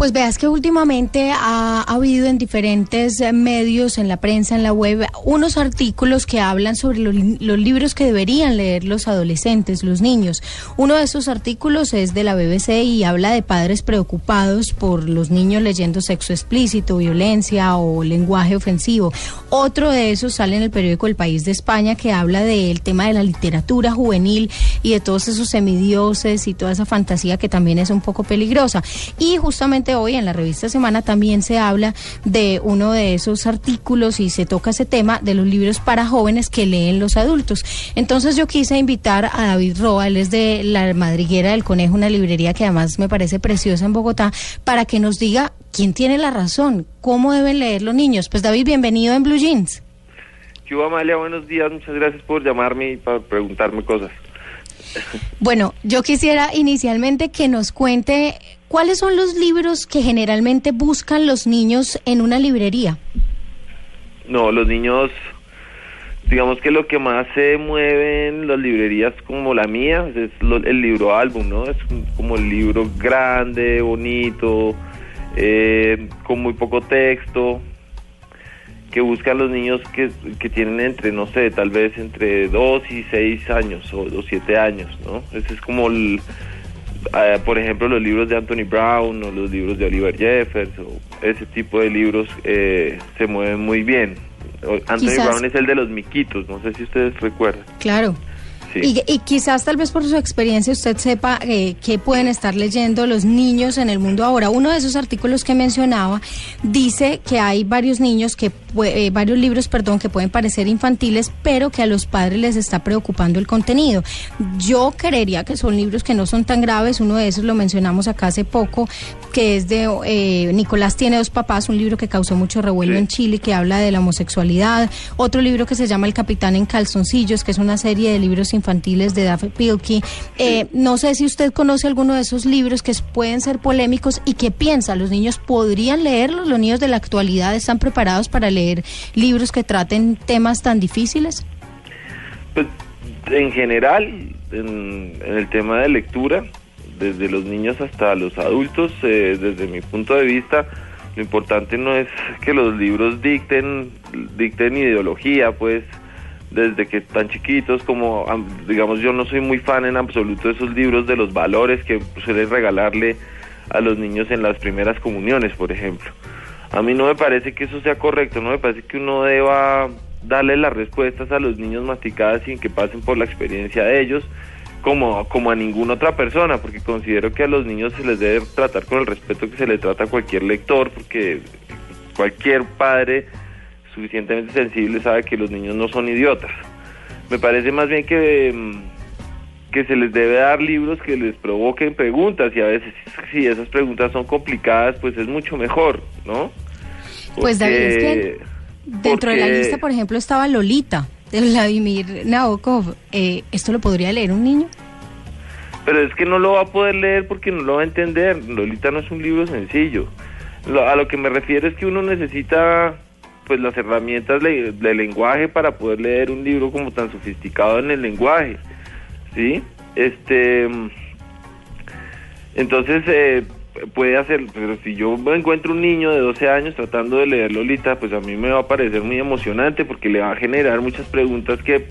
Pues veas que últimamente ha, habido en diferentes eh, medios, en la prensa, en la web, unos artículos que hablan sobre los, libros que deberían leer los adolescentes, los niños. Uno de esos artículos es de la BBC y habla de padres preocupados por los niños leyendo sexo explícito, violencia o lenguaje ofensivo. Otro de esos sale en el periódico El País de España que habla del tema de la literatura juvenil y de todos esos semidioses y toda esa fantasía que también es un poco peligrosa. Y justamente hoy en la revista Semana también se habla de uno de esos artículos y se toca ese tema de los libros para jóvenes que leen los adultos. Entonces yo quise invitar a David Roa, él es de La Madriguera del Conejo, una librería que además me parece preciosa en Bogotá, para que nos diga quién tiene la razón, cómo deben leer los niños. Pues David, bienvenido en Blue Jeans. Yo, Amalia, buenos días, muchas gracias por llamarme y para preguntarme cosas. Bueno, yo quisiera inicialmente que nos cuente cuáles son los libros que generalmente buscan los niños en una librería. No, los niños, digamos que lo que más se mueve en las librerías como la mía es el libro álbum, ¿no? Es como el libro grande, bonito, eh, con muy poco texto, que buscan los niños que, que, tienen entre, no sé, tal vez entre 2 y 6 años o, 7 años, ¿no? Ese es como, el, eh, por ejemplo, los libros de Anthony Brown o los libros de Oliver Jeffers o ese tipo de libros eh, se mueven muy bien. Anthony Brown es el de los miquitos, no sé si ustedes recuerdan. Claro. Y, quizás tal vez por su experiencia usted sepa eh, qué pueden estar leyendo los niños en el mundo ahora. Uno de esos artículos que mencionaba dice que hay varios niños que eh, varios libros, perdón, que pueden parecer infantiles, pero que a los padres les está preocupando el contenido. Yo creería que son libros que no son tan graves. Uno de esos lo mencionamos acá hace poco, que es de eh, Nicolás tiene dos papás, un libro que causó mucho revuelo en Chile, que habla de la homosexualidad. Otro libro que se llama El Capitán en Calzoncillos, que es una serie de libros infantiles de Daphne Pilkey. Eh, no sé si usted conoce alguno de esos libros que pueden ser polémicos y qué piensa. ¿Los niños podrían leerlos? ¿Los niños de la actualidad están preparados para leer libros que traten temas tan difíciles? Pues en general, en, el tema de lectura, desde los niños hasta los adultos, eh, desde mi punto de vista, lo importante no es que los libros dicten, dicten ideología, pues desde que están chiquitos, como digamos yo no soy muy fan en absoluto de esos libros de los valores que suelen regalarle a los niños en las primeras comuniones, por ejemplo. A mí no me parece que eso sea correcto, no me parece que uno deba darle las respuestas a los niños masticadas sin que pasen por la experiencia de ellos, como, como a ninguna otra persona, porque considero que a los niños se les debe tratar con el respeto que se le trata a cualquier lector, porque cualquier padre suficientemente sensible sabe que los niños no son idiotas. Me parece más bien que, mm, que se les debe dar libros que les provoquen preguntas y a veces si esas preguntas son complicadas, pues es mucho mejor, ¿no? pues David, es que dentro de la lista, por ejemplo, estaba Lolita de Vladimir Nabokov. Eh, ¿Esto lo podría leer un niño? Pero es que no lo va a poder leer porque no lo va a entender. Lolita no es un libro sencillo. a lo que me refiero es que uno necesita pues las herramientas de, lenguaje para poder leer un libro como tan sofisticado en el lenguaje, ¿sí? Este, entonces eh, puede hacer, pero si yo encuentro un niño de 12 años tratando de leer Lolita, pues a mí me va a parecer muy emocionante porque le va a generar muchas preguntas que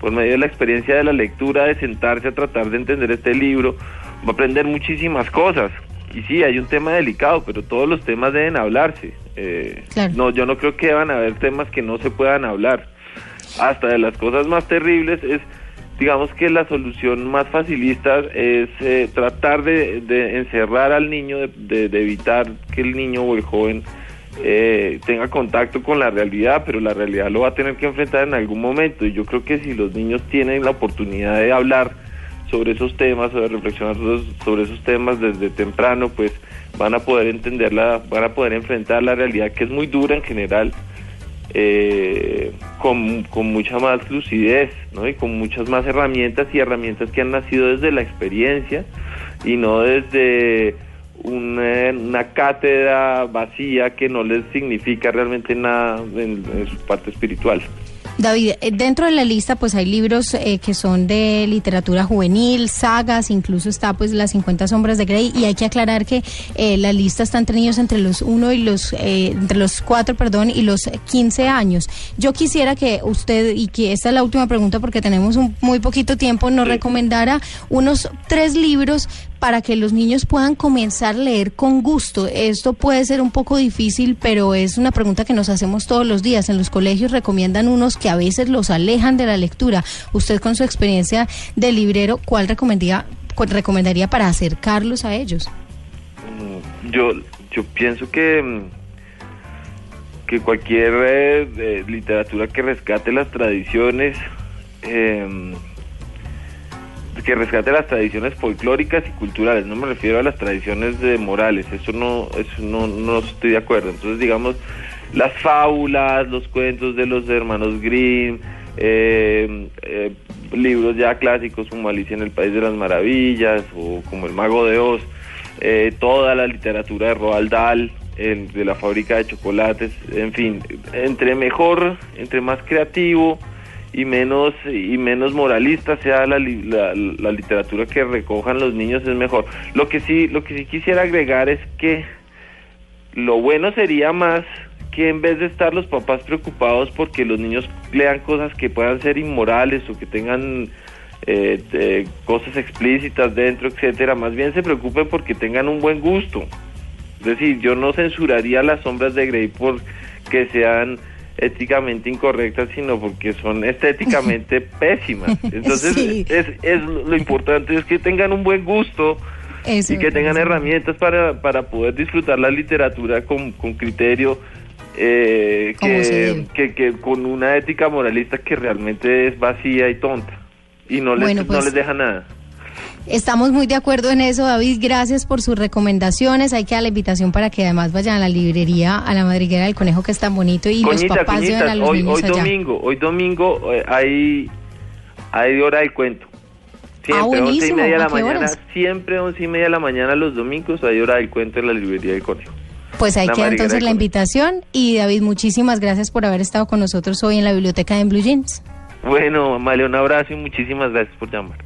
por medio de la experiencia de la lectura, de sentarse a tratar de entender este libro, va a aprender muchísimas cosas. Y sí, hay un tema delicado, pero todos los temas deben hablarse. Eh, no, yo no creo que van a haber temas que no se puedan hablar. Hasta de las cosas más terribles es, digamos que la solución más facilista es eh, tratar de, encerrar al niño, de, evitar que el niño o el joven eh, tenga contacto con la realidad, pero la realidad lo va a tener que enfrentar en algún momento. Y yo creo que si los niños tienen la oportunidad de hablar, sobre esos temas de reflexionar sobre esos temas desde temprano, pues van a poder entenderla, van a poder enfrentar la realidad que es muy dura en general, eh, con, mucha más lucidez, ¿no? Y con muchas más herramientas y herramientas que han nacido desde la experiencia y no desde una, una cátedra vacía que no les significa realmente nada en su parte espiritual. David, eh, dentro de la lista pues hay libros eh, que son de literatura juvenil, sagas, incluso está pues las 50 sombras de Grey y hay que aclarar que eh, la lista está entre niños entre los 1 y los entre los 4, perdón, y los 15 años. Yo quisiera que usted y que esta es la última pregunta porque tenemos un, muy poquito tiempo nos recomendara unos tres libros para que los niños puedan comenzar a leer con gusto. Esto puede ser un poco difícil, pero es una pregunta que nos hacemos todos los días. En los colegios recomiendan unos que a veces los alejan de la lectura. Usted con su experiencia de librero, ¿cuál recomendaría, recomendaría para acercarlos a ellos? Mm, yo, yo pienso que mm, que cualquier eh, literatura que rescate las tradiciones eh, que rescate las tradiciones folclóricas y culturales, no me refiero a las tradiciones de morales, eso no, eso no, no estoy de acuerdo. Entonces, digamos, las fábulas, los cuentos de los hermanos Grimm, eh, eh, libros ya clásicos como Alicia en el País de las Maravillas o como El Mago de Oz, eh, toda la literatura de Roald Dahl, de la fábrica de chocolates, en fin, entre mejor, entre más creativo, y menos y menos moralista sea la, la, literatura que recojan los niños es mejor. Lo que sí lo que sí quisiera agregar es que lo bueno sería más que en vez de estar los papás preocupados porque los niños lean cosas que puedan ser inmorales o que tengan eh, cosas explícitas dentro, etcétera, más bien se preocupen porque tengan un buen gusto. Es decir, yo no censuraría las sombras de Grey por que sean éticamente incorrectas, sino porque son estéticamente pésimas. Entonces, es, es, lo importante es que tengan un buen gusto y que tengan herramientas para, para poder disfrutar la literatura con, con criterio, eh, que, que, con una ética moralista que realmente es vacía y tonta y no les, no pues les deja nada. Estamos muy de acuerdo en eso, David. Gracias por sus recomendaciones. Hay que dar la invitación para que además vayan a la librería, a la madriguera del conejo, que es tan bonito, y los papás lleven a los hoy, niños hoy domingo, hoy domingo eh, hay, hay hora del cuento. Siempre, ah, once y media de la mañana, siempre once y media de la mañana los domingos hay hora del cuento en la librería del conejo. Pues ahí queda entonces la invitación y David, muchísimas gracias por haber estado con nosotros hoy en la biblioteca de Blue Jeans. Bueno, Amalia, un abrazo y muchísimas gracias por llamar.